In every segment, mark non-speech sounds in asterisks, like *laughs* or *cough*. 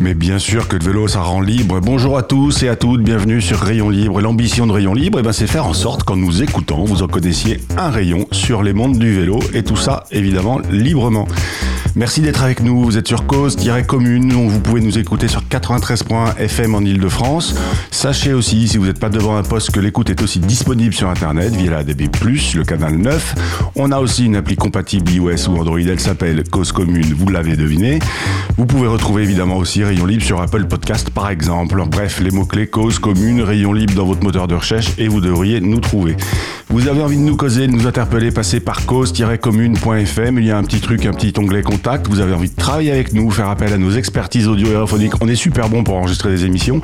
Mais bien sûr que le vélo, ça rend libre. Bonjour à tous et à toutes, bienvenue sur Rayon Libre. L'ambition de Rayon Libre, eh ben, c'est faire en sorte qu'en nous écoutant, vous en connaissiez un rayon sur les mondes du vélo. Et tout ça, évidemment, librement. Merci d'être avec nous. Vous êtes sur Cause-Commune. Vous pouvez nous écouter sur 93.1 FM en Ile-de-France. Sachez aussi, si vous n'êtes pas devant un poste, que l'écoute est aussi disponible sur Internet via la DB+, le canal 9. On a aussi une appli compatible iOS ou Android. Elle s'appelle Cause Commune. Vous l'avez deviné. Vous pouvez retrouver évidemment aussi Rayon Libre sur Apple Podcast par exemple. Bref, les mots-clés Cause Commune, Rayon Libre dans votre moteur de recherche et vous devriez nous trouver. Vous avez envie de nous causer, de nous interpeller, passez par cause-commune.fm. Il y a un petit truc, un petit onglet contact. Vous avez envie de travailler avec nous, faire appel à nos expertises audio et radiophoniques. On est super bon pour enregistrer des émissions.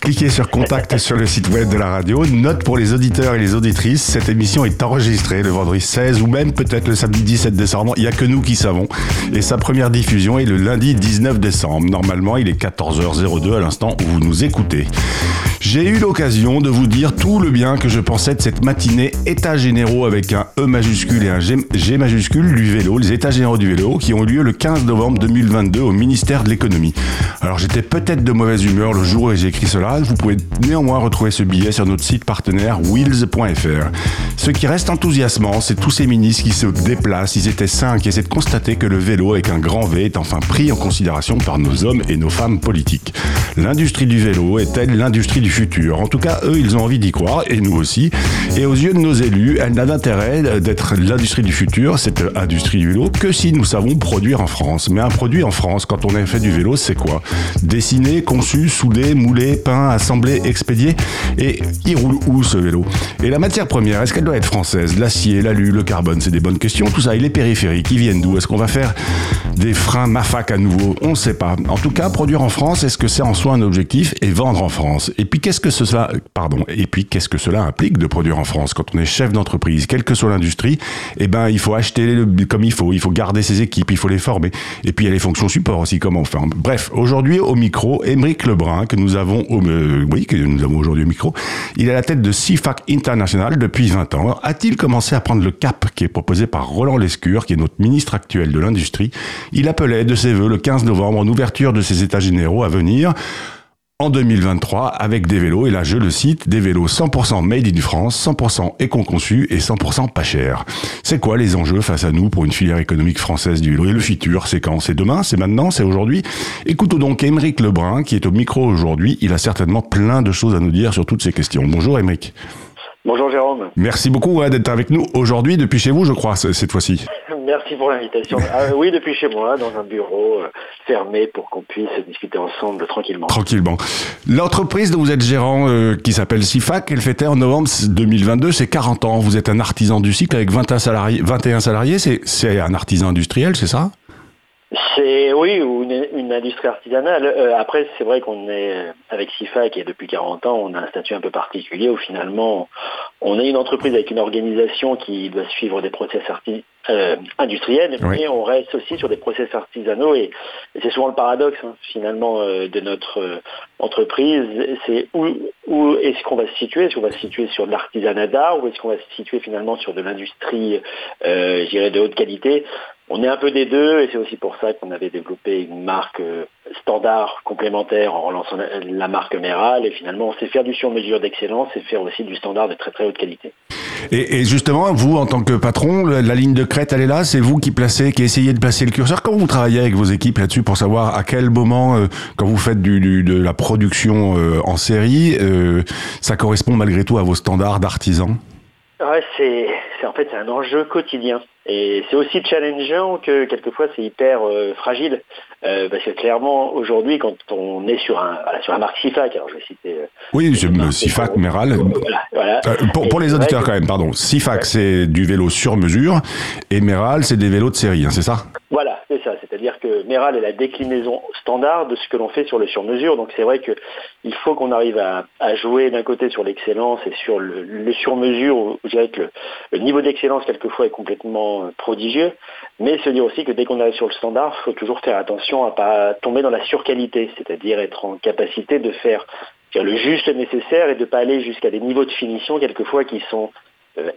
Cliquez sur contact sur le site web de la radio. Note pour les auditeurs et les auditrices. Cette émission est enregistrée le vendredi 16 ou même peut-être le samedi 17 décembre. Il n'y a que nous qui savons. Et sa première diffusion est le lundi 19 décembre. Normalement, il est 14h02 à l'instant où vous nous écoutez. J'ai eu l'occasion de vous dire tout le bien que je pensais de cette matinée états généraux avec un E majuscule et un G, majuscule du vélo, les états généraux du vélo qui ont eu lieu le 15 novembre 2022 au ministère de l'économie. Alors j'étais peut-être de mauvaise humeur le jour où j'ai écrit cela, vous pouvez néanmoins retrouver ce billet sur notre site partenaire wheels.fr. Ce qui reste enthousiasmant, c'est tous ces ministres qui se déplacent, ils étaient cinq, et essaient de constater que le vélo avec un grand V est enfin pris en considération par nos hommes et nos femmes politiques. L'industrie du vélo est-elle l'industrie du futur En tout cas, eux, ils ont envie d'y croire, et nous aussi. Et aux yeux de nos élus, elle n'a d'intérêt d'être l'industrie du futur, cette industrie du vélo, que si nous savons produire en France. Mais un produit en France, quand on a fait du vélo, c'est quoi? Dessiné, conçu, soudé, moulé, peint, assemblé, expédié. Et il roule où ce vélo? Et la matière première, est-ce qu'elle doit être française? L'acier, l'alu, le carbone, c'est des bonnes questions. Tout ça, et les périphériques, ils viennent d'où? Est-ce qu'on va faire des freins Mafac à nouveau? On ne sait pas. En tout cas, produire en France, est-ce que c'est en soi un objectif? Et vendre en France Et puis qu'est-ce que cela, pardon, et puis qu'est-ce que cela implique de produire en France Quand on est chef d'entreprise, quelle que soit l'industrie, eh ben il faut acheter comme il faut, il faut garder ses équipes, il faut les former. Et puis il y a les fonctions support aussi, comment on fait. Bref, aujourd'hui au micro, Émeric Lebrun, que nous avons, euh, oui, que nous avons aujourd'hui au micro, il est à la tête de CIFAC International depuis 20 ans. A-t-il commencé à prendre le cap qui est proposé par Roland Lescure, qui est notre ministre actuel de l'industrie? Il appelait de ses voeux le 15 novembre en ouverture de ses états généraux à venir en 2023 avec des vélos, et là je le cite, des vélos 100% made in France, 100% éco-conçus et 100% pas chers. C'est quoi les enjeux face à nous pour une filière économique française du vélo Et le futur, c'est quand? C'est demain? C'est maintenant? C'est aujourd'hui? Écoutons donc Émeric Lebrun qui est au micro aujourd'hui. Il a certainement plein de choses à nous dire sur toutes ces questions. Bonjour Émeric. Bonjour Jérôme, Merci beaucoup hein, d'être avec nous aujourd'hui depuis chez vous, je crois, cette fois-ci. Merci pour l'invitation. *laughs* Ah, oui, depuis chez moi, dans un bureau euh, fermé pour qu'on puisse discuter ensemble tranquillement. Tranquillement. L'entreprise dont vous êtes gérant, euh, qui s'appelle SIFAC, elle fêtait en novembre 2022 c'est 40 ans. Vous êtes un artisan du cycle avec 21 salariés. 21 salariés, c'est c'est un artisan industriel, c'est ça? C'est oui, ou une, une industrie artisanale. Euh, après, c'est vrai qu'on est avec SIFAC et depuis 40 ans, on a un statut un peu particulier où finalement, on est une entreprise avec une organisation qui doit suivre des process arti- euh, industriels, Oui. mais on reste aussi sur des process artisanaux et, et c'est souvent le paradoxe hein, finalement euh, de notre entreprise. C'est où, où est-ce qu'on va se situer? Est-ce qu'on va se situer sur de l'artisanat d'art ou est-ce qu'on va se situer finalement sur de l'industrie, euh, je dirais, de haute qualité? On est un peu des deux et c'est aussi pour ça qu'on avait développé une marque euh, standard complémentaire en relançant la, marque Méral et finalement sait faire du sur-mesure d'excellence et faire aussi du standard de très très haute qualité. et, et justement, vous, en tant que patron, la, ligne de crête, elle est là? C'est vous qui placez, qui essayez de placer le curseur? Comment vous travaillez avec vos équipes là-dessus pour savoir à quel moment, euh, quand vous faites du, du- de la production euh, en série, euh, ça correspond malgré tout à vos standards d'artisan? Ouais, c'est c'est en fait c'est un enjeu quotidien. Et c'est aussi challengeant que quelquefois c'est hyper euh, fragile. Euh, parce que clairement, aujourd'hui, quand on est sur un, voilà, sur un marque SIFAC, alors je vais citer... Euh, oui, SIFAC, Méral. Voilà, voilà. pour, pour les auditeurs quand même, pardon. SIFAC, c'est du vélo sur mesure, et Méral, c'est des vélos de série, hein, c'est ça? Voilà. C'est-à-dire que Méral est la déclinaison standard de ce que l'on fait sur le sur-mesure. Donc c'est vrai qu'il faut qu'on arrive à, jouer d'un côté sur l'excellence et sur le, sur-mesure, où je dirais que le, le niveau d'excellence, quelquefois, est complètement euh, prodigieux, mais se dire aussi que dès qu'on arrive sur le standard, il faut toujours faire attention à pas tomber dans la surqualité, c'est-à-dire être en capacité de faire le juste nécessaire et de ne pas aller jusqu'à des niveaux de finition quelquefois qui sont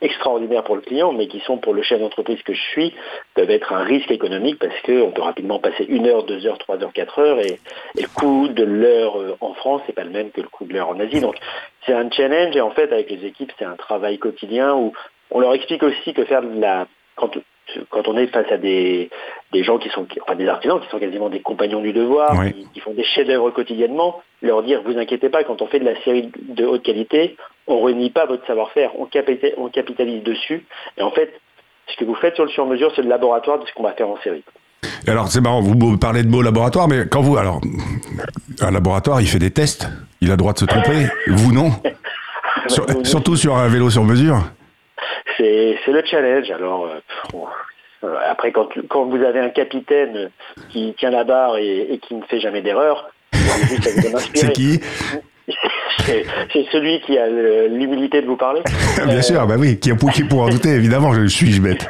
extraordinaires pour le client, mais qui sont pour le chef d'entreprise que je suis, peuvent être un risque économique parce qu'on peut rapidement passer une heure, deux heures, trois heures, quatre heures, et, le coût de l'heure euh, en France n'est pas le même que le coût de l'heure en Asie. Donc c'est un challenge, et en fait avec les équipes, c'est un travail quotidien où on leur explique aussi que faire de la quand, quand on est face à des, des gens qui sont, enfin des artisans qui sont quasiment des compagnons du devoir, qui, font des chefs-d'œuvre quotidiennement, leur dire vous inquiétez pas, quand on fait de la série de haute qualité, on renie pas votre savoir-faire, on, capitalise, on capitalise dessus. Et en fait, ce que vous faites sur le sur-mesure, c'est le laboratoire de ce qu'on va faire en série. Alors c'est marrant, vous parlez de mots laboratoire, mais quand vous, alors, un laboratoire, il fait des tests, il a le droit de se tromper, vous non? *laughs* Surtout sur un vélo sur mesure c'est le challenge. Alors, euh, après, quand, quand, vous avez un capitaine qui tient la barre et, qui ne fait jamais d'erreur, *laughs* c'est qui *laughs* c'est celui qui a l'humilité de vous parler. *laughs* Bien sûr, bah oui, qui, qui pour en douter, évidemment, je suis bête.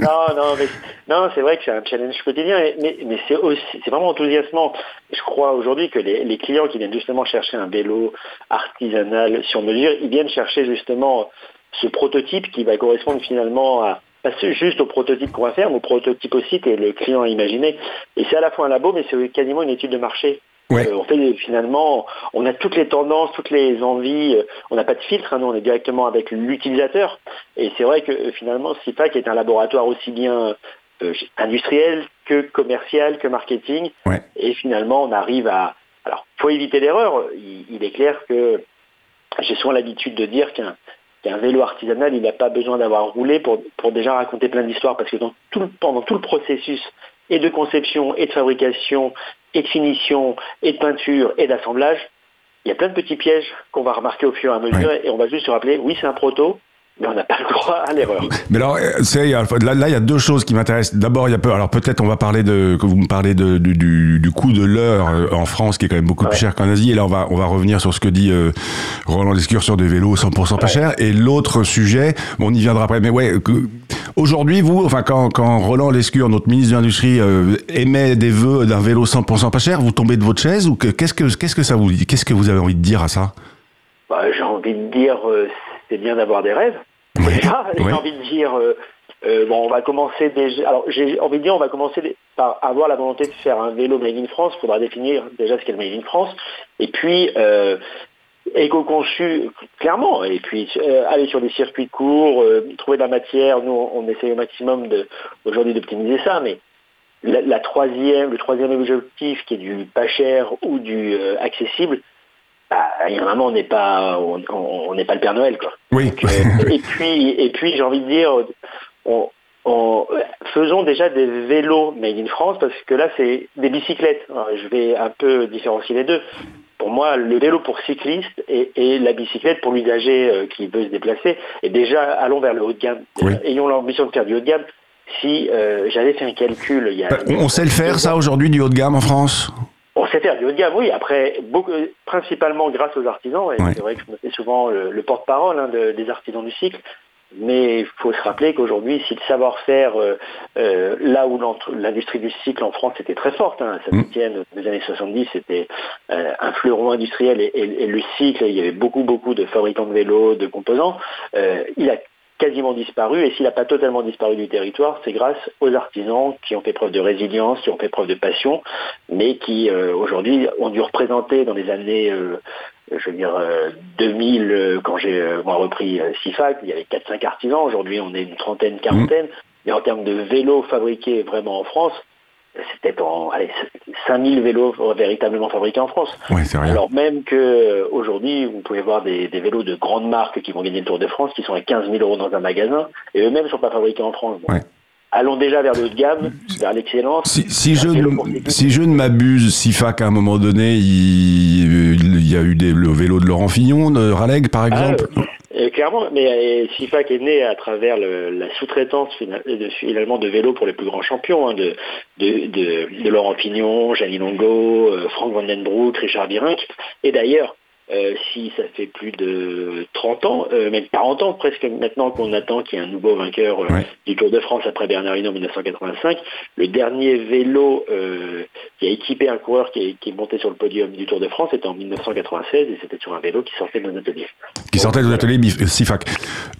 non, non, mais, non, c'est vrai que c'est un challenge quotidien, mais, mais c'est aussi, c'est vraiment enthousiasmant. Je crois aujourd'hui que les, les, clients qui viennent justement chercher un vélo artisanal sur mesure, ils viennent chercher justement ce prototype qui va correspondre finalement à pas juste au prototype qu'on va faire, mais au prototype aussi que le client a imaginé. Et c'est à la fois un labo, mais c'est quasiment une étude de marché. Euh, on fait finalement, on a toutes les tendances, toutes les envies. Euh, on n'a pas de filtre, hein, nous on est directement avec l'utilisateur. Et c'est vrai que euh, finalement, SIPAC est un laboratoire aussi bien industriel que commercial que marketing. Et finalement, on arrive à. Alors, faut éviter l'erreur. il, est clair que j'ai souvent l'habitude de dire qu'un un vélo artisanal, il n'a pas besoin d'avoir roulé pour, pour déjà raconter plein d'histoires, parce que dans tout pendant tout le processus et de conception, et de fabrication, et de finition, et de peinture, et d'assemblage, il y a plein de petits pièges qu'on va remarquer au fur et à mesure, et on va juste se rappeler, oui, c'est un proto, mais on n'a pas le droit à l'erreur. Mais alors, euh, là, là, il y a deux choses qui m'intéressent. D'abord, il y a peu, alors peut-être on va parler de, que vous me parlez de, du, du, coût de l'heure euh, en France, qui est quand même beaucoup plus cher qu'en Asie. Et là, on va, on va revenir sur ce que dit euh, Roland Lescure sur des vélos 100% pas cher. Et l'autre sujet, bon, on y viendra après. Mais ouais, aujourd'hui, vous, enfin, quand, quand Roland Lescure, notre ministre de l'Industrie, émet des vœux d'un vélo 100% pas cher, vous tombez de votre chaise ou qu'est-ce que, qu'est-ce que ça vous dit? Qu'est-ce que vous avez envie de dire à ça? Bah, J'ai envie de dire, c'est bien d'avoir des rêves. J'ai envie de dire, euh, euh, bon, on va commencer déjà. Alors, j'ai envie de dire, on va commencer par avoir la volonté de faire un vélo made in France. Il faudra définir déjà ce qu'est le made in France. Et puis, euh, éco-conçu, clairement. Et puis, aller sur des circuits courts, trouver de la matière. Nous, on, essaie au maximum aujourd'hui d'optimiser ça, mais la, troisième, le troisième objectif qui est du pas cher ou du accessible, il y a un moment, on n'est pas, on n'est pas le Père Noël, quoi. Oui. Euh, *laughs* et puis, et puis, j'ai envie de dire, on, faisons déjà des vélos made in France parce que là, c'est des bicyclettes. je vais un peu différencier les deux. Pour moi, le vélo pour cycliste et, la bicyclette pour l'usager euh, qui veut se déplacer. Et déjà, allons vers le haut de gamme. Ayons l'ambition de faire du haut de gamme. Si euh, j'avais fait un calcul, il y a, on sait le faire ça aujourd'hui du haut de gamme en France? On sait faire du haut de gamme, oui. Après, beaucoup, principalement grâce aux artisans. Et c'est vrai que je me fais souvent le, porte-parole hein, des artisans du cycle. Mais il faut se rappeler qu'aujourd'hui, si le savoir-faire, euh, euh, là où l'industrie du cycle en France était très forte, hein, ça mmh. des années 70, c'était euh, un fleuron industriel et, et, le cycle, il y avait beaucoup, beaucoup de fabricants de vélos, de composants. il a quasiment disparu, et s'il n'a pas totalement disparu du territoire, c'est grâce aux artisans qui ont fait preuve de résilience, qui ont fait preuve de passion, mais qui euh, aujourd'hui ont dû représenter dans les années, euh, je veux dire, 2000, euh, quand j'ai moi repris SIFAC, il y avait 4-5 artisans, aujourd'hui on est une trentaine, quarantaine, mais en termes de vélos fabriqués vraiment en France, c'était en allez, 5000 vélos véritablement fabriqués en France. Ouais, c'est rien. Alors même que aujourd'hui, vous pouvez voir des, des vélos de grandes marques qui vont gagner le Tour de France, qui sont à 15 000 euros dans un magasin, et eux-mêmes ne sont pas fabriqués en France. Donc, Ouais. Allons déjà vers le haut de gamme, vers l'excellence. Si, si je, ne- si je ne m'abuse, Sifac, à un moment donné, il, il y a eu des, le vélo de Laurent Fignon, de Raleigh, par exemple. Euh, clairement, mais euh, SIFAC est né à travers la sous-traitance de, finalement de vélos pour les plus grands champions, hein, de, Laurent Pignon, Gianni Longo, euh, Frank Van Den Broek, Richard Virenque. Et d'ailleurs, euh, si ça fait plus de 30 ans, euh, même 40 ans presque maintenant qu'on attend qu'il y ait un nouveau vainqueur euh, Ouais. du Tour de France après Bernard Hinault en 1985, le dernier vélo qui a équipé un coureur qui est, qui est monté sur le podium du Tour de France était en 1996 et c'était sur un vélo qui sortait de nos ateliers. qui sortait de l'atelier Bif- Sifac.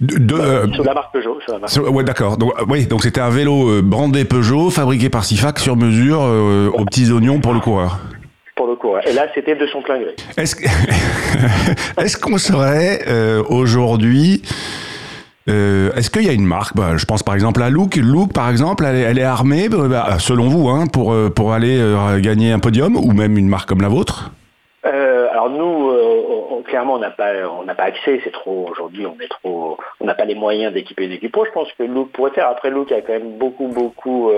De, de, Sur la marque Peugeot, sur la marque. sur- ouais, d'accord. Donc, oui, donc c'était un vélo brandé Peugeot, fabriqué par Sifac sur mesure, aux petits oignons pour le coureur. Pour le coureur. Et là, c'était de son plein gré. Est-ce que- *laughs* est-ce qu'on serait euh, aujourd'hui euh, Est-ce qu'il y a une marque? Bah, Je pense par exemple à Look. Look, par exemple, elle est, elle est armée, bah, bah, selon vous, hein, pour, euh, pour aller euh, gagner un podium, ou même une marque comme la vôtre? Euh, alors nous, on- clairement, on n'a pas, on n'a pas accès. C'est trop aujourd'hui. On est trop, on n'a pas les moyens d'équiper une équipe. Je pense que Look pourrait faire. Après, Look a quand même beaucoup, beaucoup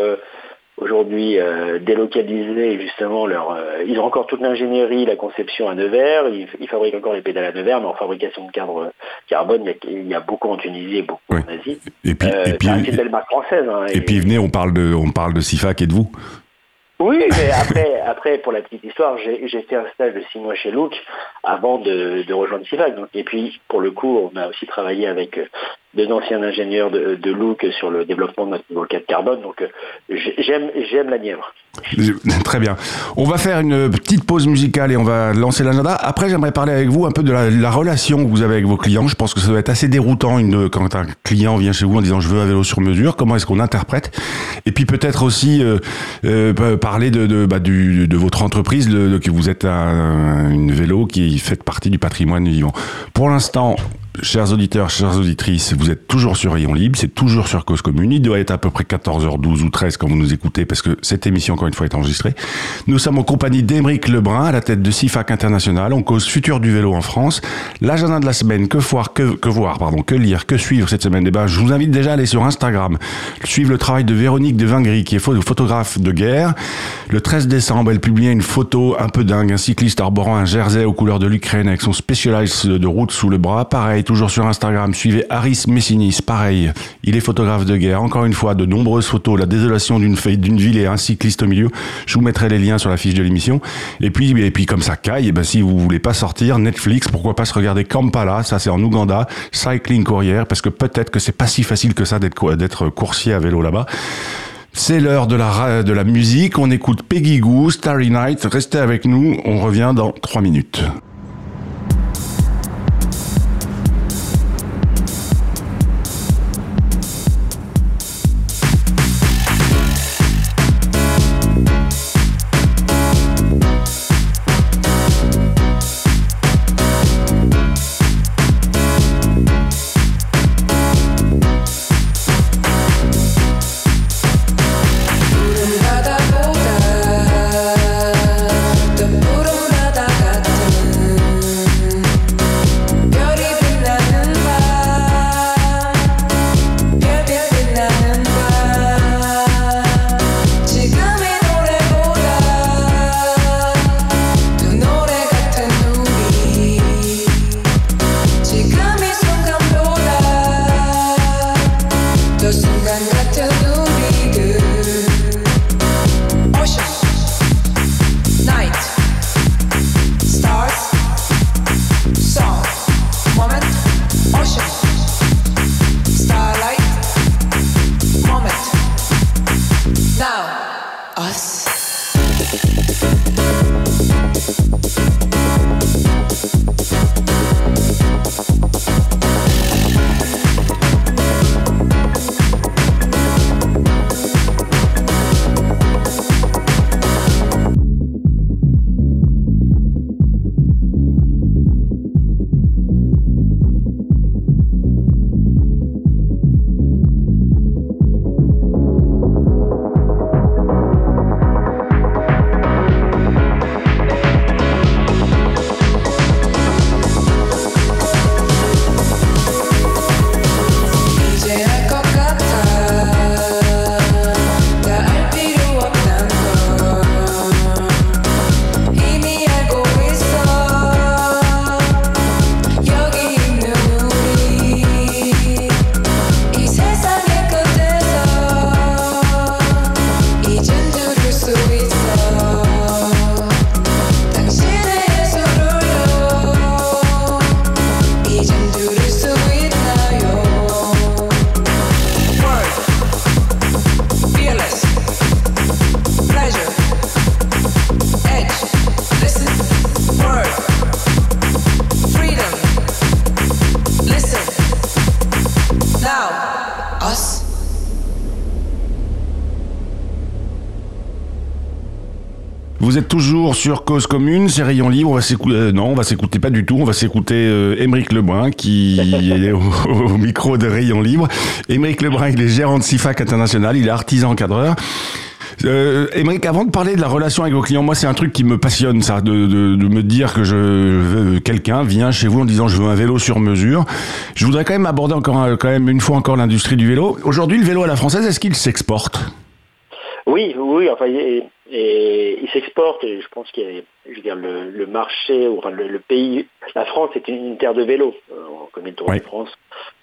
aujourd'hui euh, délocalisé justement leur. euh, ils ont encore toute l'ingénierie, la conception à Nevers. Ils, ils fabriquent encore les pédales à Nevers, mais en fabrication de cadre carbone, il y a, il y a beaucoup en Tunisie et beaucoup Oui. en Asie. Et puis, Euh, et puis, une belle marque française. hein, et puis venez, on parle de, on parle de Sifac et de vous. Oui, mais après, *laughs* après pour la petite histoire, j'ai fait un stage de six mois chez Look avant de, de rejoindre Civac. Donc, et puis, pour le coup, on a aussi travaillé avec euh, deux anciens ingénieurs de, de Look sur le développement de notre niveau 4 carbone. Donc, euh, j'ai- j'aime j'aime la Nièvre. *laughs* Très bien. On va faire une petite pause musicale et on va lancer l'agenda. Après, j'aimerais parler avec vous un peu de la, la relation que vous avez avec vos clients. Je pense que ça doit être assez déroutant une, quand un client vient chez vous en disant je veux un vélo sur mesure. Comment est-ce qu'on interprète? Et puis peut-être aussi euh, euh, parler de, de, bah, du, de votre entreprise, de, de- que vous êtes un, une vélo qui fait partie du patrimoine vivant. Pour l'instant, Chers auditeurs, chères auditrices, vous êtes toujours sur Rayon Libre, c'est toujours sur Cause Commune. Il doit être à peu près 14h12 ou 13 quand vous nous écoutez, parce que cette émission, encore une fois, est enregistrée. Nous sommes en compagnie d'Émeric Lebrun, à la tête de CIFAC International. On cause futur du vélo en France. L'agenda de la semaine, que voir, pardon, que lire, que suivre cette semaine? Eh ben, je vous invite déjà à aller sur Instagram, suivre le travail de Véronique de Vingry, qui est pho- photographe de guerre. Le 13 décembre, elle publiait une photo un peu dingue, un cycliste arborant un jersey aux couleurs de l'Ukraine avec son Specialized de route sous le bras. Pareil, toujours sur Instagram, suivez Aris Messinis, pareil, il est photographe de guerre. Encore une fois, de nombreuses photos, la désolation d'une d'une ville et un cycliste au milieu. Je vous mettrai les liens sur la fiche de l'émission. Et puis, et puis comme ça caille, et ben, si vous voulez pas sortir, Netflix, pourquoi pas se regarder Kampala, ça c'est en Ouganda, Cycling Courier, parce que peut-être que c'est pas si facile que ça d'être cou- d'être coursier à vélo là-bas. C'est l'heure de la, de la musique. On écoute Peggy Goo, Starry Night. Restez avec nous. On revient dans trois minutes. Sur Cause Commune, c'est Rayon Libre. On va s'écouter, euh, non, on va s'écouter pas du tout. On va s'écouter euh, Émeric Lebrun qui est *laughs* au, micro de Rayon Libre. Émeric Lebrun, il est gérant de CIFAC International, il est artisan encadreur. Euh, Émeric, avant de parler de la relation avec vos clients, moi c'est un truc qui me passionne, ça, de, me dire que je quelqu'un vient chez vous en disant je veux un vélo sur mesure. Je voudrais quand même aborder encore, quand même une fois encore l'industrie du vélo. Aujourd'hui, le vélo à la française, est-ce qu'il s'exporte? Oui, oui, enfin, et, il s'exporte et je pense qu'il y a, je veux dire, le, le marché, ou enfin, le, le pays, la France est une, une terre de vélo. Euh, On connaît le Tour Oui. de France,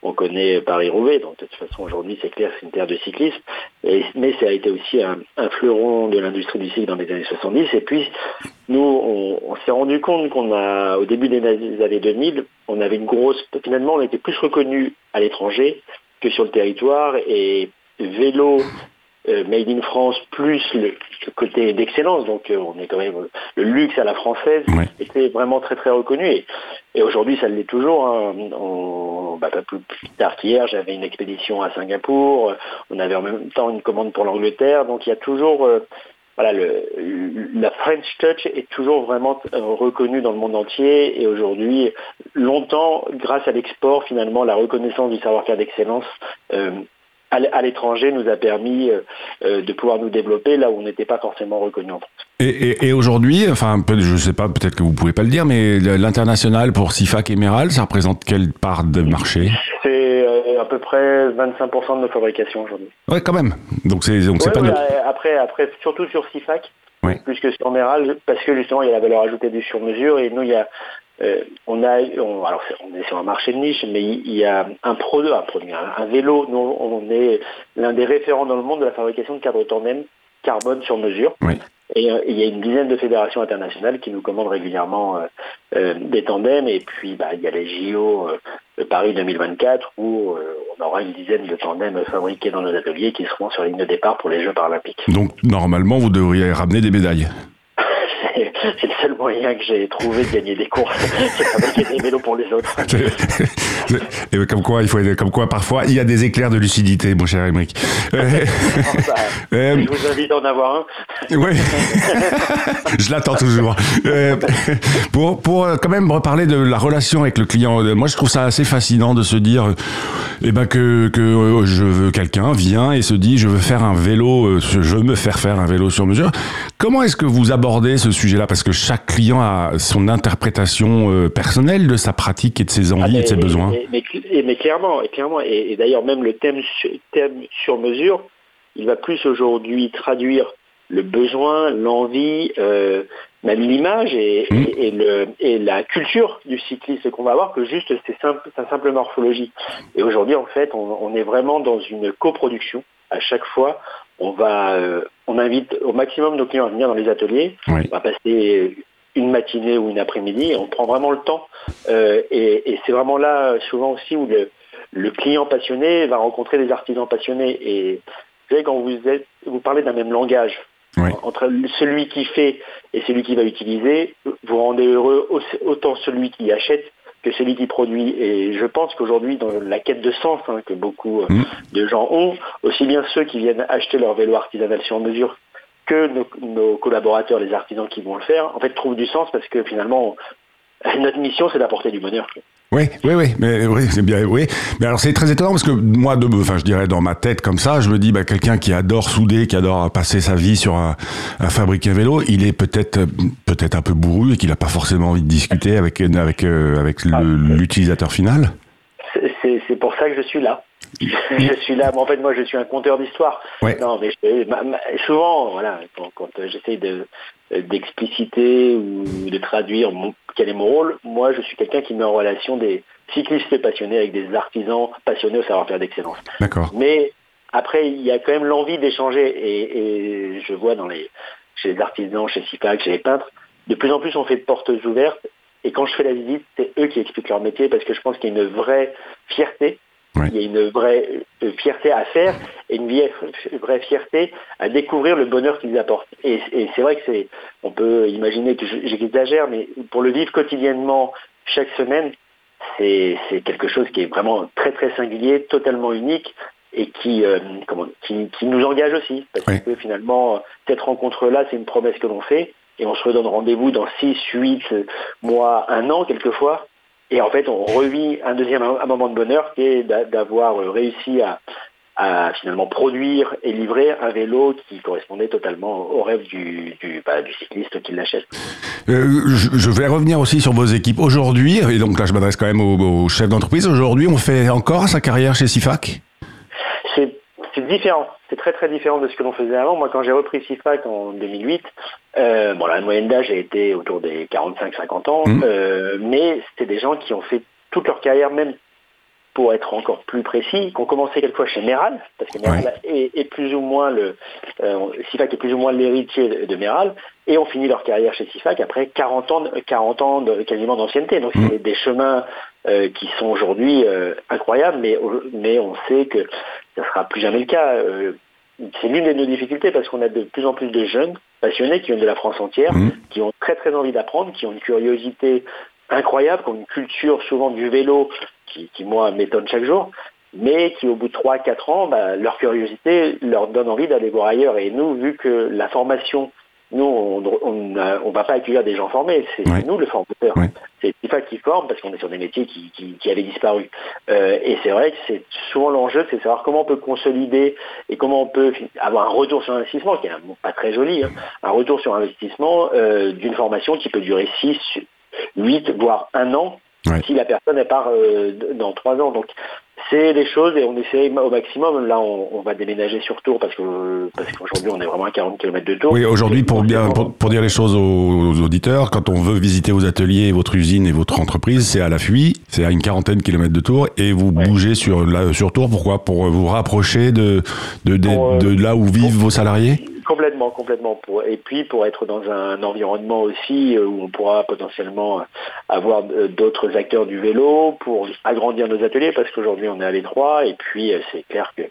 on connaît Paris-Roubaix, donc de toute façon aujourd'hui c'est clair, c'est une terre de cyclisme. Et, mais ça a été aussi un, un fleuron de l'industrie du cycle dans les années 70. Et puis nous, on, on s'est rendu compte qu'on a, au début des années 2000, on avait une grosse, finalement on était plus reconnu à l'étranger que sur le territoire et vélo euh, Made in France plus le, le côté d'excellence, donc euh, on est quand même le luxe à la française, était vraiment très très reconnu. Et, et aujourd'hui ça l'est toujours. hein. On- bah, pas plus, plus tard qu'hier, j'avais une expédition à Singapour, on avait en même temps une commande pour l'Angleterre, donc il y a toujours euh, voilà, le, la French Touch est toujours vraiment reconnue dans le monde entier. Et aujourd'hui, longtemps, grâce à l'export, finalement, la reconnaissance du savoir-faire d'excellence à l'étranger nous a permis euh, euh, de pouvoir nous développer là où on n'était pas forcément reconnu en France. Et, et, et aujourd'hui, enfin, je sais pas, peut-être que vous pouvez pas le dire, mais l'international pour Sifac Emerald, ça représente quelle part de marché? C'est euh, à peu près 25% de nos fabrications aujourd'hui. Ouais, quand même. Donc c'est donc c'est Ouais, pas ouais, de- après, après, surtout sur CIFAC, Oui. plus que sur Meral, parce que justement il y a la valeur ajoutée du sur-mesure et nous il y a, euh, on a, on, alors on est sur un marché de niche, mais il, il y a un produit, un produit, un, un vélo. Nous on est l'un des référents dans le monde de la fabrication de cadres tandem carbone sur mesure. Oui. Et euh, il y a une dizaine de fédérations internationales qui nous commandent régulièrement euh, euh, des tandems. Et puis, bah, il y a les JO de Paris 2024 où on aura une dizaine de tandems fabriqués dans nos ateliers qui seront sur ligne de départ pour les Jeux paralympiques. Donc normalement, vous devriez ramener des médailles. *laughs* C'est le seul moyen que j'ai trouvé de gagner des courses, *laughs* c'est fabriquer des vélos pour les autres. *laughs* Et comme quoi, il faut, comme quoi, parfois, il y a des éclairs de lucidité, mon cher Émeric. Euh, *laughs* Enfin, euh, je vous invite à en avoir un. Ouais, je l'attends toujours. Euh, pour pour euh, quand même reparler de la relation avec le client, moi je trouve ça assez fascinant de se dire, eh ben que que je veux quelqu'un vient et se dit je veux faire un vélo, je veux me faire faire un vélo sur mesure. Comment est-ce que vous abordez ce sujet-là? Parce que chaque client a son interprétation euh, personnelle de sa pratique et de ses envies et de ses Ah, mais- besoins. Mais, clairement, et clairement, et, et d'ailleurs même le thème, su- thème sur mesure, il va plus aujourd'hui traduire le besoin, l'envie, euh, même l'image et, Mm. et- et le, et la culture du cycliste qu'on va avoir que juste c'est simple, sa simple morphologie. Et aujourd'hui, en fait, on, on est vraiment dans une coproduction. À chaque fois, on va, euh, on invite au maximum nos clients à venir dans les ateliers. Oui. On va passer une matinée ou une après-midi. On prend vraiment le temps. Euh, et et c'est vraiment là, souvent aussi, où le, le client passionné va rencontrer des artisans passionnés. Et vous savez, quand vous, êtes, vous parlez d'un même langage, Oui. entre celui qui fait et celui qui va utiliser, vous rendez heureux au- autant celui qui achète que celui qui produit. Et je pense qu'aujourd'hui, dans la quête de sens hein, que beaucoup euh, Mm. de gens ont, aussi bien ceux qui viennent acheter leur vélo artisanal sur mesure que nos, nos collaborateurs, les artisans qui vont le faire, en fait, trouvent du sens parce que finalement, *laughs* notre mission, c'est d'apporter du bonheur. Oui, oui, oui, mais oui, c'est bien, oui. Mais alors c'est très étonnant parce que moi, de, enfin, je dirais dans ma tête comme ça, je me dis, bah, quelqu'un qui adore souder, qui adore passer sa vie sur un, un fabriquer un vélo, il est peut-être, peut-être un peu bourru et qu'il n'a pas forcément envie de discuter avec, avec, euh, avec Ah, l'utilisateur final. C'est- pour ça que je suis là. je suis là. Mais en fait, moi, je suis un conteur d'histoire. Ouais. Non, mais je- ma- ma- souvent, voilà, quand, quand, j'essaye de d'expliciter ou de traduire mon- quel est mon rôle, moi, je suis quelqu'un qui met en relation des cyclistes passionnés avec des artisans passionnés au savoir-faire d'excellence. D'accord. Mais après, il y a quand même l'envie d'échanger. Et, et je vois dans les, chez les artisans, chez SIPAC, chez les peintres, de plus en plus on fait de portes ouvertes. Et quand je fais la visite, c'est eux qui expliquent leur métier parce que je pense qu'il y a une vraie fierté. Il y a une vraie euh, fierté à faire et une vraie fierté à découvrir le bonheur qu'ils apportent. Et, et c'est vrai que c'est, on peut imaginer que je- j'exagère, mais pour le vivre quotidiennement chaque semaine, c'est c'est quelque chose qui est vraiment très très singulier, totalement unique et qui, euh, comment, qui, qui nous engage aussi. Parce Oui. que finalement, cette rencontre-là, c'est une promesse que l'on fait et on se redonne rendez-vous dans 6, 8 mois, un an quelquefois. Et en fait, on revit un deuxième un moment de bonheur qui est d'a- d'avoir réussi à, à finalement produire et livrer un vélo qui correspondait totalement au rêve du, du, bah, du cycliste qui l'achète. Euh, je, vais revenir aussi sur vos équipes aujourd'hui, et donc là je m'adresse quand même au, au chef d'entreprise. Aujourd'hui, on fait encore sa carrière chez Sifac C'est différent, c'est très très différent de ce que l'on faisait avant. Moi, quand j'ai repris CIFAC en 2008, euh, bon, la moyenne d'âge a été autour des 45-50 ans, Mhm. euh, mais c'était des gens qui ont fait toute leur carrière, même pour être encore plus précis, qui ont commencé quelquefois chez Méral, parce que Méral est, est plus ou moins le, euh, est plus ou moins l'héritier de, de Méral, et ont fini leur carrière chez CIFAC après 40 ans, de- 40 ans de, quasiment d'ancienneté. Donc c'est des chemins euh, qui sont aujourd'hui euh, incroyables, mais, mais on sait que ça sera plus jamais le cas. C'est l'une de nos difficultés parce qu'on a de plus en plus de jeunes passionnés qui viennent de la France entière, Mhm. qui ont très très envie d'apprendre, qui ont une curiosité incroyable, qui ont une culture souvent du vélo qui, qui moi m'étonne chaque jour, mais qui au bout de 3-4 ans, bah, leur curiosité leur donne envie d'aller voir ailleurs. Et nous, vu que la formation, nous, on on va pas accueillir des gens formés, c'est nous le formateur. C'est FIFA qui forme parce qu'on est sur des métiers qui, qui- qui avaient disparu. Euh, et c'est vrai que c'est souvent l'enjeu, c'est de savoir comment on peut consolider et comment on peut avoir un retour sur investissement, qui est un pas très joli, hein, un retour sur investissement euh, d'une formation qui peut durer 6, 8, voire un an, Ouais. si la personne elle part euh, dans trois ans. Donc c'est des choses et on essaie au maximum. Là, on, on va déménager sur Tours parce que parce qu'aujourd'hui on est vraiment à 40 km de Tours. Oui, aujourd'hui, pour, bien, pour, pour dire les choses aux, aux auditeurs, quand on veut visiter vos ateliers, votre usine et votre entreprise, c'est à la fuite, c'est à une quarantaine de kilomètres de Tours, et vous Ouais. bougez sur, là, sur Tours, pourquoi? Pour vous rapprocher de, de, de, Pour, euh, de là où vivent vos salariés? Complètement, complètement. Pour, et puis pour être dans un environnement aussi euh, où on pourra potentiellement avoir euh, d'autres acteurs du vélo pour agrandir nos ateliers parce qu'aujourd'hui on est à l'étroit et puis euh, c'est clair que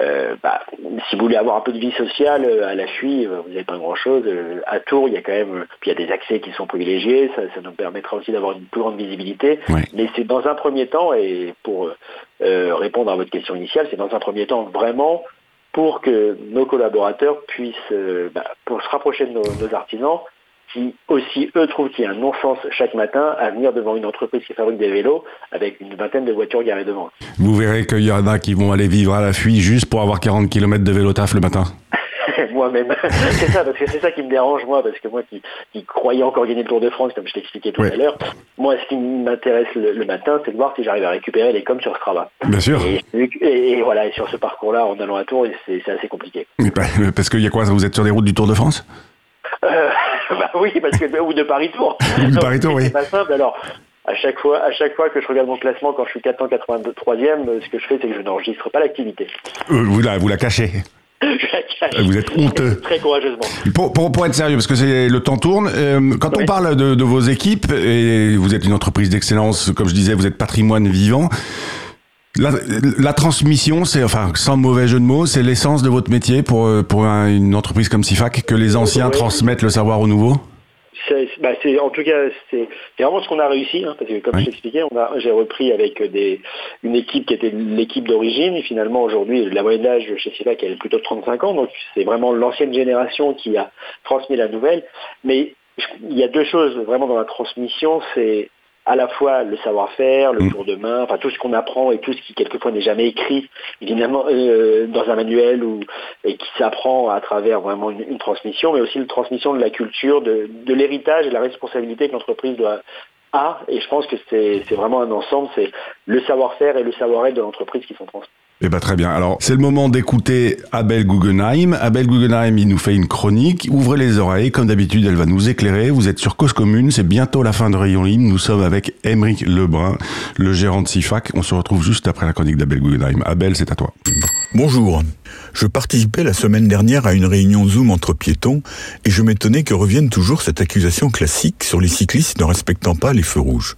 euh, bah, si vous voulez avoir un peu de vie sociale à la fuite, vous n'avez pas grand chose. à Tours, il y a quand même, puis il y a des accès qui sont privilégiés, ça, ça nous permettra aussi d'avoir une plus grande visibilité. Mais c'est dans un premier temps, et pour euh, répondre à votre question initiale, c'est dans un premier temps vraiment pour que nos collaborateurs puissent euh, bah, pour se rapprocher de nos, nos artisans qui aussi eux trouvent qu'il y a un non-sens chaque matin à venir devant une entreprise qui fabrique des vélos avec une vingtaine de voitures garées devant. Vous verrez qu'il y en a qui vont aller vivre à la fuite juste pour avoir 40 km de vélo taf le matin. *laughs* Moi-même, *laughs* c'est ça parce que c'est ça qui me dérange moi parce que moi qui, qui croyais encore gagner le Tour de France comme je t'expliquais tout Ouais. à l'heure, moi ce qui m'intéresse le, le matin c'est de voir si j'arrive à récupérer les coms sur Strava. Bien sûr. Et, et- et voilà, et sur ce parcours-là, en allant à Tours, c'est assez compliqué. Mais Parce qu'il y a quoi Vous êtes sur les routes du Tour de France? Euh, *laughs* bah oui, parce que ou de Paris Tour. Ou de Paris-Tour, oui. C'est pas simple. Alors, à chaque fois, à chaque fois que je regarde mon classement quand je suis 483e, euh, ce que je fais, c'est que je n'enregistre pas l'activité. Euh, vous, la, vous la cachez. Cache. Vous êtes honteux. Très courageusement. Pour, pour, pour être sérieux, parce que c'est le temps tourne, euh, quand on parle de, de vos équipes, et vous êtes une entreprise d'excellence, comme je disais, vous êtes patrimoine vivant, la, la transmission, c'est, enfin, sans mauvais jeu de mots, c'est l'essence de votre métier pour, euh, pour un- une entreprise comme SIFAC, que les anciens Oui. transmettent le savoir aux nouveaux C'est, bah, c'est- en tout cas, c'est, c'est vraiment ce qu'on a réussi, hein, parce que comme Oui. je t'expliquais, on a, j'ai repris avec des, une équipe qui était l'équipe d'origine, et finalement aujourd'hui, la moyenne d'âge chez Sivac, elle est plutôt de 35 ans, donc c'est vraiment l'ancienne génération qui a transmis la nouvelle. Mais je- il y a deux choses vraiment dans la transmission, c'est à la fois le savoir-faire, le Mm. tour de main, enfin tout ce qu'on apprend et tout ce qui quelquefois n'est jamais écrit, évidemment euh, dans un manuel ou et qui s'apprend à travers vraiment une, une transmission, mais aussi une transmission de la culture, de, de l'héritage et de la responsabilité que l'entreprise doit a. Et je pense que c'est vraiment un ensemble, c'est le savoir-faire et le savoir-être de l'entreprise qui sont transmis. Eh ben très bien. Alors c'est le moment d'écouter Abel Guggenheim. Abel Guggenheim, il nous fait une chronique. Ouvrez les oreilles, comme d'habitude, elle va nous éclairer. Vous êtes sur Cause Commune, c'est bientôt la fin de Rayon Libre. Nous sommes avec Émeric Lebrun, le gérant de SIFAC. On se retrouve juste après la chronique d'Abel Guggenheim. Abel, c'est à toi. Bonjour. Je participais la semaine dernière à une réunion Zoom entre piétons et je m'étonnais que revienne toujours cette accusation classique sur les cyclistes ne respectant pas les feux rouges.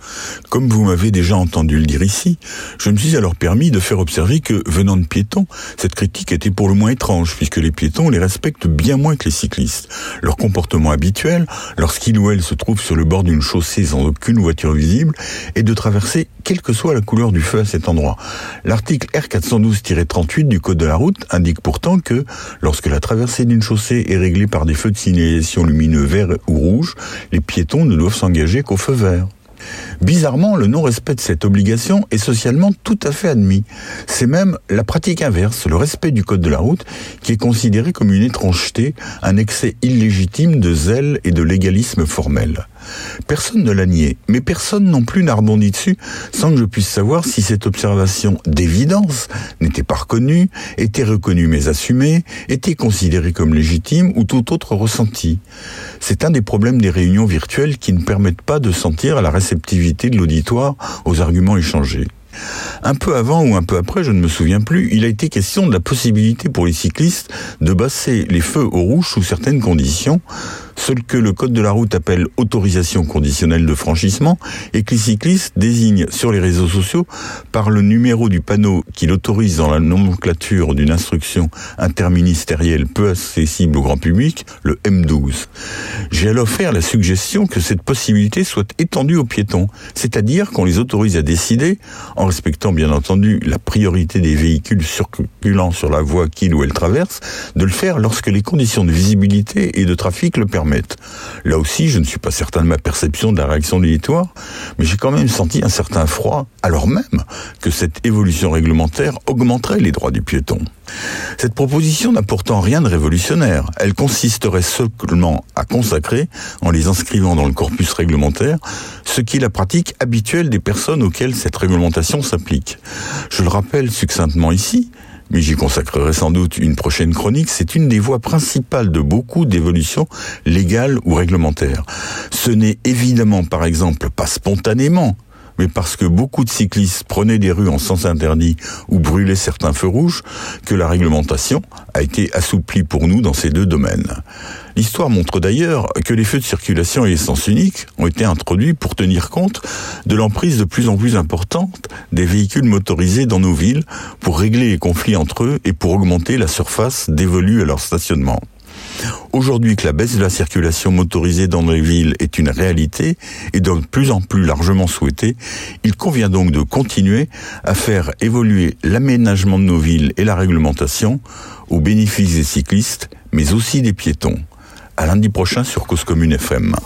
Comme vous m'avez déjà entendu le dire ici, je me suis alors permis de faire observer que, venant de piétons, cette critique était pour le moins étrange puisque les piétons les respectent bien moins que les cyclistes. Leur comportement habituel, lorsqu'ils ou elles se trouvent sur le bord d'une chaussée sans aucune voiture visible, est de traverser quelle que soit la couleur du feu à cet endroit. L'article R412-38 du code de la route indique pourtant que lorsque la traversée d'une chaussée est réglée par des feux de signalisation lumineux vert ou rouge, les piétons ne doivent s'engager qu'au feu vert. Bizarrement, le non-respect de cette obligation est socialement tout à fait admis. C'est même la pratique inverse, le respect du code de la route, qui est considéré comme une étrangeté, un excès illégitime de zèle et de légalisme formel. Personne ne l'a nié, mais personne non plus n'a rebondi dessus sans que je puisse savoir si cette observation d'évidence n'était pas reconnue, était reconnue mais assumée, était considérée comme légitime ou tout autre ressenti. C'est un des problèmes des réunions virtuelles qui ne permettent pas de sentir la réceptivité de l'auditoire aux arguments échangés. Un peu avant ou un peu après, je ne me souviens plus, il a été question de la possibilité pour les cyclistes de basser les feux au rouge sous certaines conditions, ce que le code de la route appelle autorisation conditionnelle de franchissement et que les cyclistes désignent sur les réseaux sociaux par le numéro du panneau qui l'autorise dans la nomenclature d'une instruction interministérielle peu accessible au grand public, le M12. J'ai alors fait la suggestion que cette possibilité soit étendue aux piétons, c'est-à-dire qu'on les autorise à décider, en respectant bien entendu la priorité des véhicules circulant sur la voie qu'ils ou elles traversent, de le faire lorsque les conditions de visibilité et de trafic le permettent. Là aussi, je ne suis pas certain de ma perception de la réaction de l'auditoire, mais j'ai quand même senti un certain froid, alors même que cette évolution réglementaire augmenterait les droits du piéton. Cette proposition n'a pourtant rien de révolutionnaire. Elle consisterait seulement à consacrer, en les inscrivant dans le corpus réglementaire, ce qui est la pratique habituelle des personnes auxquelles cette réglementation s'applique. Je le rappelle succinctement ici, mais j'y consacrerai sans doute une prochaine chronique, c'est une des voies principales de beaucoup d'évolutions légales ou réglementaires. Ce n'est évidemment par exemple pas spontanément, mais parce que beaucoup de cyclistes prenaient des rues en sens interdit ou brûlaient certains feux rouges, que la réglementation a été assouplie pour nous dans ces deux domaines. L'histoire montre d'ailleurs que les feux de circulation à essence unique ont été introduits pour tenir compte de l'emprise de plus en plus importante des véhicules motorisés dans nos villes, pour régler les conflits entre eux et pour augmenter la surface dévolue à leur stationnement. Aujourd'hui que la baisse de la circulation motorisée dans les villes est une réalité et de plus en plus largement souhaitée, il convient donc de continuer à faire évoluer l'aménagement de nos villes et la réglementation au bénéfice des cyclistes, mais aussi des piétons. À lundi prochain sur Cause Commune FM.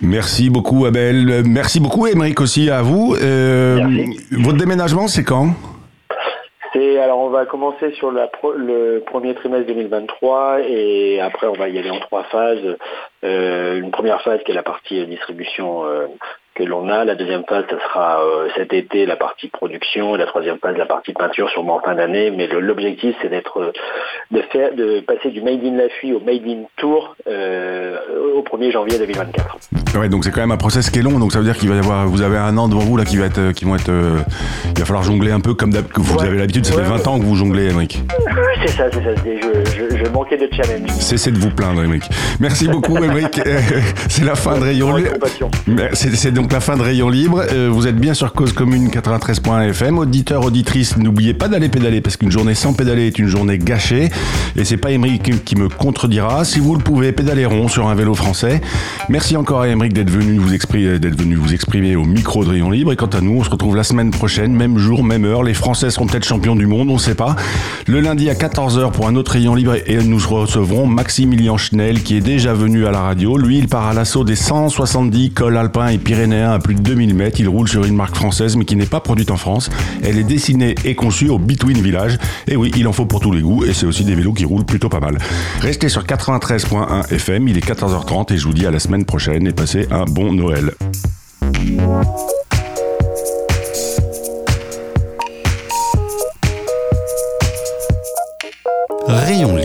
Merci beaucoup Abel. Merci beaucoup Émeric aussi à vous. Euh, votre déménagement c'est quand? Alors on va commencer sur le premier trimestre 2023 et après on va y aller en trois phases. Euh, une première phase qui est la partie distribution euh, que l'on a. La deuxième phase, ce sera euh, cet été la partie production, et la troisième phase la partie peinture, sûrement en fin d'année. Mais l'objectif, c'est d'être euh, de faire de passer du Made in Lafui au Made in Tour euh, au 1er janvier 2024. Ouais, donc c'est quand même un process qui est long. Donc ça veut dire qu'il va y avoir, vous avez un an devant vous là qui va être, qui vont être, il va falloir jongler un peu comme que vous avez l'habitude. Ça fait 20 ans que vous jonglez, Émeric. C'est ça, c'est ça. Je, je, manquais de challenge. Cessez de vous plaindre, Émeric. Merci beaucoup, Émeric. *laughs* c'est la fin de Rayon. C'est donc la fin de Rayon Libre. Euh, vous êtes bien sur Cause Commune 93.fm. Auditeurs, auditrices, n'oubliez pas d'aller pédaler parce qu'une journée sans pédaler est une journée gâchée. Et c'est pas Émeric qui me contredira. Si vous le pouvez, pédaler rond sur un vélo français. Merci encore à Émeric d'être venu vous exprimer, d'être venu vous exprimer au micro de Rayon Libre. Et quant à nous, on se retrouve la semaine prochaine, même jour, même heure. Les Français seront peut-être champions du monde, on ne sait pas. Le lundi à 14h pour un autre Rayon Libre et nous recevrons Maximilien Schnell qui est déjà venu à la radio. Lui, il part à l'assaut des 170 cols alpins et pyrénéens à plus de 2000 mètres. Il roule sur une marque française mais qui n'est pas produite en France. Elle est dessinée et conçue au Between Village. Et oui, il en faut pour tous les goûts et c'est aussi des vélos qui roulent plutôt pas mal. Restez sur 93.1 FM, il est 14h30 et je vous dis à la semaine prochaine et passez un bon Noël. Rayon